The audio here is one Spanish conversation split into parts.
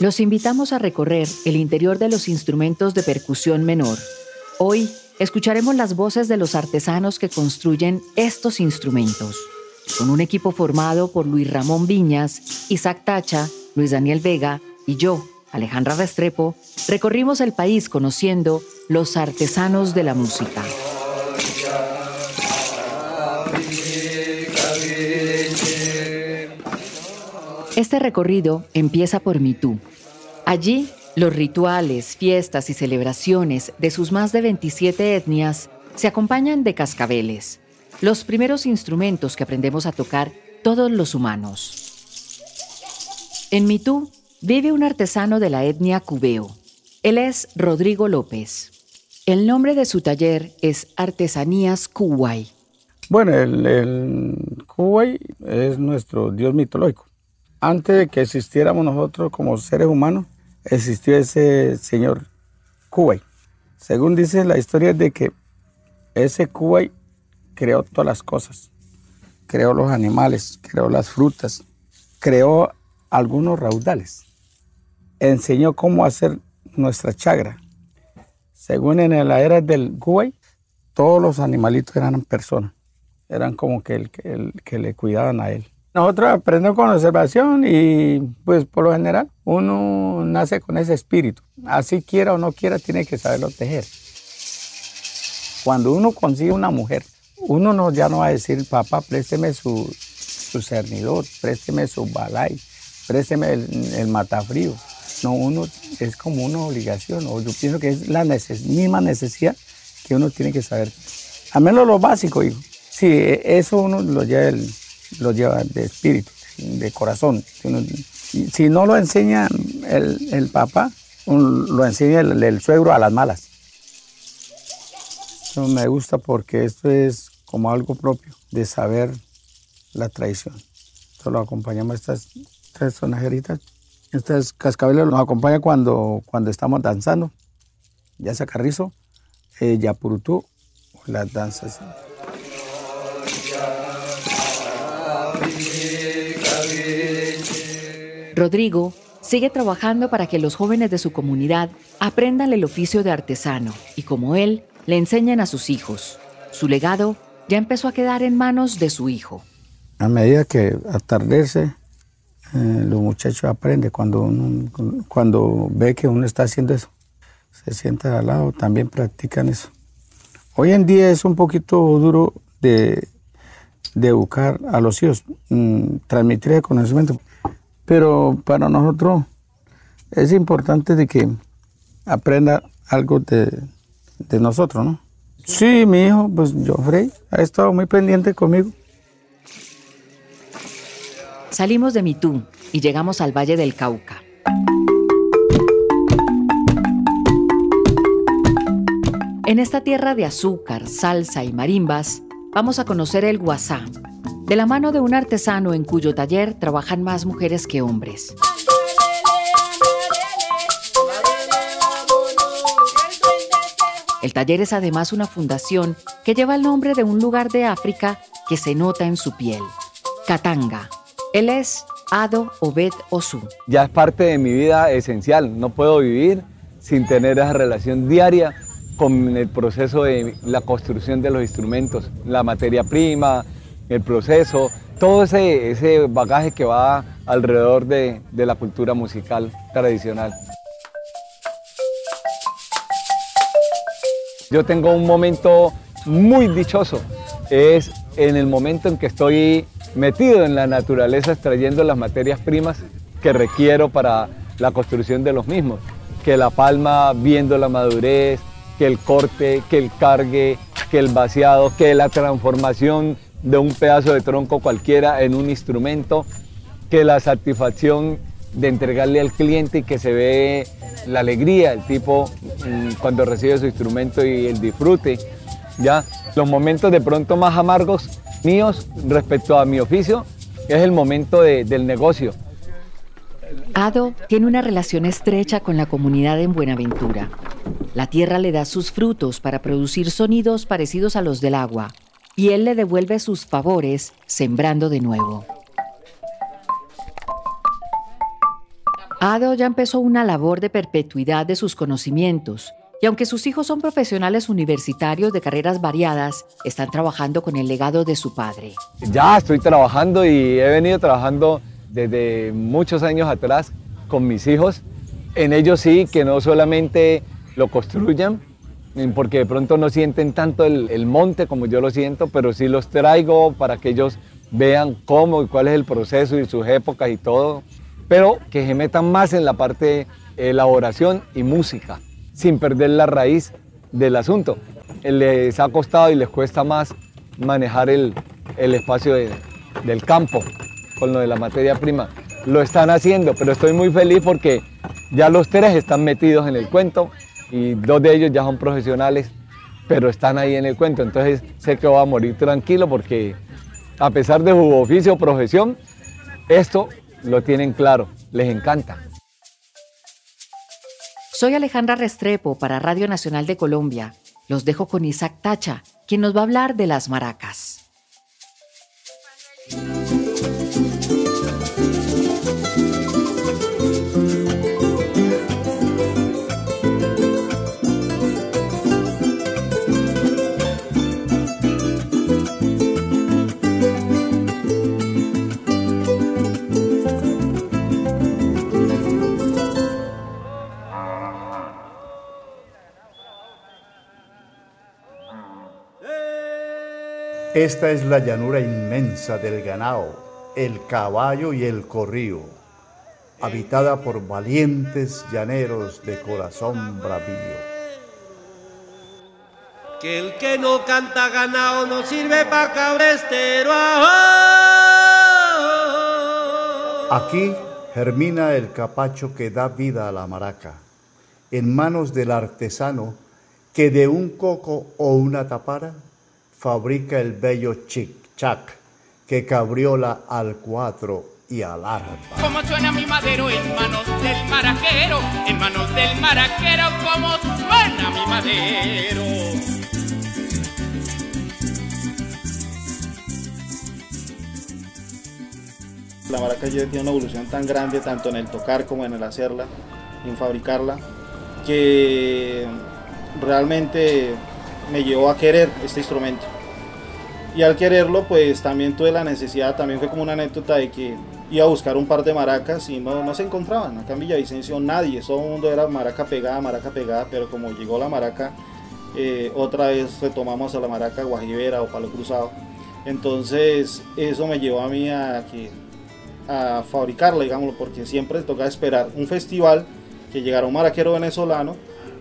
Los invitamos a recorrer el interior de los instrumentos de percusión menor. Hoy escucharemos las voces de los artesanos que construyen estos instrumentos. Con un equipo formado por Luis Ramón Viñas, Isaac Tacha, Luis Daniel Vega y yo, Alejandra Restrepo, recorrimos el país conociendo los artesanos de la música. Este recorrido empieza por Mitú. Allí, los rituales, fiestas y celebraciones de sus más de 27 etnias se acompañan de cascabeles, los primeros instrumentos que aprendemos a tocar todos los humanos. En Mitú vive un artesano de la etnia cubeo. Él es Rodrigo López. El nombre de su taller es Artesanías Kuwai. Bueno, el, el es nuestro dios mitológico antes de que existiéramos nosotros como seres humanos, existió ese señor Kuwait. Según dice la historia de que ese Kuwait creó todas las cosas. Creó los animales, creó las frutas, creó algunos raudales. Enseñó cómo hacer nuestra chagra. Según en la era del Kuwait, todos los animalitos eran personas. Eran como que el, el que le cuidaban a él. Nosotros aprendemos con observación y pues por lo general uno nace con ese espíritu. Así quiera o no quiera, tiene que saberlo tejer. Cuando uno consigue una mujer, uno no, ya no va a decir, papá, présteme su, su cernidor, présteme su balay, présteme el, matafrío. No, uno es como una obligación, o yo pienso que es la misma necesidad que uno tiene que saber. A menos lo básico, hijo. Sí, eso uno lo lleva el, lo lleva de espíritu, de corazón. Si no lo enseña el, papá, lo enseña el, suegro a las malas. Eso me gusta porque esto es como algo propio de saber la tradición. Esto lo acompañamos estas tres sonajeritas. Estas cascabeles nos acompaña cuando, cuando estamos danzando, ya sea carrizo, eh, yapurutú, las danzas. Rodrigo sigue trabajando para que los jóvenes de su comunidad aprendan el oficio de artesano y como él, le enseñen a sus hijos. Su legado ya empezó a quedar en manos de su hijo. A medida que atardece, eh, los muchachos aprenden cuando, cuando ve que uno está haciendo eso. Se sientan al lado, también practican eso. Hoy en día es un poquito duro de, educar a los hijos, mm, transmitir el conocimiento. Pero para nosotros es importante de que aprenda algo de, nosotros, ¿no? Sí, mi hijo, pues Joffrey, ha estado muy pendiente conmigo. Salimos de Mitú y llegamos al Valle del Cauca. En esta tierra de azúcar, salsa y marimbas, vamos a conocer el guasá, de la mano de un artesano en cuyo taller trabajan más mujeres que hombres. El taller es además una fundación que lleva el nombre de un lugar de África que se nota en su piel, Katanga. Él es Ado Obed Osu. Ya es parte de mi vida esencial. No puedo vivir sin tener esa relación diaria con el proceso de la construcción de los instrumentos, la materia prima, el proceso, todo ese, ese bagaje que va alrededor de, de la cultura musical tradicional. Yo tengo un momento muy dichoso, es en el momento en que estoy metido en la naturaleza extrayendo las materias primas que requiero para la construcción de los mismos. Que la palma viendo la madurez, que el corte, que el cargue, que el vaciado, que la transformación de un pedazo de tronco cualquiera en un instrumento, que la satisfacción de entregarle al cliente y que se ve la alegría del tipo mm, cuando recibe su instrumento y el disfrute. ¿ya? Los momentos de pronto más amargos míos respecto a mi oficio es el momento del negocio. Ado tiene una relación estrecha con la comunidad en Buenaventura. La tierra le da sus frutos para producir sonidos parecidos a los del agua, y él le devuelve sus favores sembrando de nuevo. Ado ya empezó una labor de perpetuidad de sus conocimientos y aunque sus hijos son profesionales universitarios de carreras variadas, están trabajando con el legado de su padre. Ya estoy trabajando y he venido trabajando desde muchos años atrás con mis hijos. En ellos sí, que no solamente lo construyan, porque de pronto no sienten tanto el, monte como yo lo siento, pero sí los traigo para que ellos vean cómo y cuál es el proceso y sus épocas y todo, pero que se metan más en la parte elaboración y música sin perder la raíz del asunto. Les ha costado y les cuesta más manejar el, espacio del campo con lo de la materia prima. Lo están haciendo, pero estoy muy feliz porque ya los tres están metidos en el cuento y dos de ellos ya son profesionales, pero están ahí en el cuento. Entonces sé que voy a morir tranquilo porque a pesar de su oficio o profesión, esto lo tienen claro, les encanta. Soy Alejandra Restrepo para Radio Nacional de Colombia. Los dejo con Isaac Tacha, quien nos va a hablar de las maracas. Esta es la llanura inmensa del ganao, el caballo y el corrío, habitada por valientes llaneros de corazón bravío. Que el que no canta ganao no sirve para cabrestero. Aquí germina el capacho que da vida a la maraca, en manos del artesano que de un coco o una tapara fabrica el bello chic-chac que cabriola al cuatro y al arpa. Como suena mi madero en manos del marajero, en manos del marajero, como suena mi madero. La maraca ya tiene una evolución tan grande, tanto en el tocar como en el hacerla, en fabricarla, que realmente me llevó a querer este instrumento. Y al quererlo, pues también tuve la necesidad, también fue como una anécdota de que iba a buscar un par de maracas y no, no se encontraban. Acá en Villavicencio nadie, todo el mundo era maraca pegada, maraca pegada, pero como llegó la maraca, eh, otra vez retomamos a la maraca guajibera o palo cruzado. Entonces eso me llevó a mí a, a fabricarla, digámoslo, porque siempre toca esperar un festival que llegara un maraquero venezolano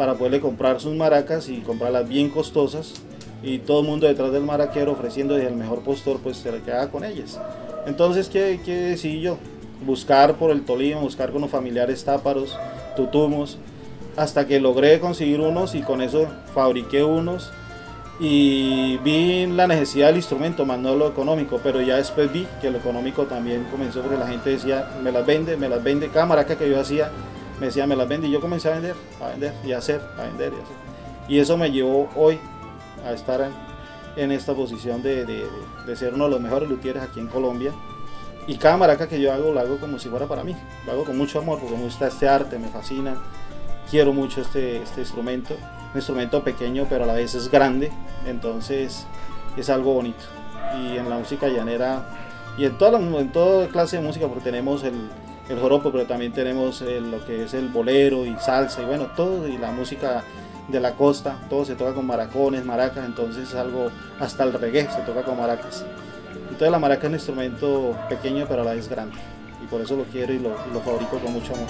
para poderle comprar sus maracas y comprarlas bien costosas y todo el mundo detrás del maraquero ofreciendo el mejor postor pues se le quedaba con ellas. Entonces, ¿qué, qué decidí yo? Buscar por el Tolima, buscar con los familiares táparos, tutumos, hasta que logré conseguir unos y con eso fabriqué unos y vi la necesidad del instrumento, más no lo económico, pero ya después vi que lo económico también comenzó porque la gente decía, me las vende, me las vende, cada maraca que yo hacía me decía, me las vende y yo comencé a vender, a vender y a hacer, a vender y a hacer. Y eso me llevó hoy a estar en, esta posición de, de, ser uno de los mejores luthieres aquí en Colombia. Y cada maraca que yo hago, lo hago como si fuera para mí. Lo hago con mucho amor porque me gusta este arte, me fascina. Quiero mucho este, este instrumento. Un instrumento pequeño, pero a la vez es grande. Entonces es algo bonito. Y en la música llanera y en toda, en toda clase de música, porque tenemos el, el joropo, pero también tenemos lo que es el bolero y salsa y bueno, todo y la música de la costa, todo se toca con maracones, maracas, entonces es algo, hasta el reggae se toca con maracas. Entonces la maraca es un instrumento pequeño pero a la vez grande y por eso lo quiero y lo, y lo fabrico con mucho amor.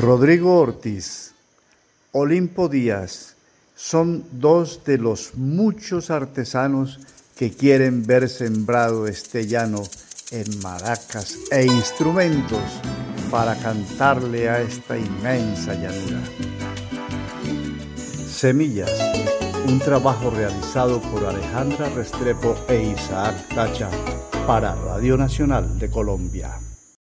Rodrigo Ortiz, Olimpo Díaz son dos de los muchos artesanos que quieren ver sembrado este llano en maracas e instrumentos para cantarle a esta inmensa llanura. Semillas un trabajo realizado por Alejandra Restrepo e Isaac Tacha para Radio Nacional de Colombia.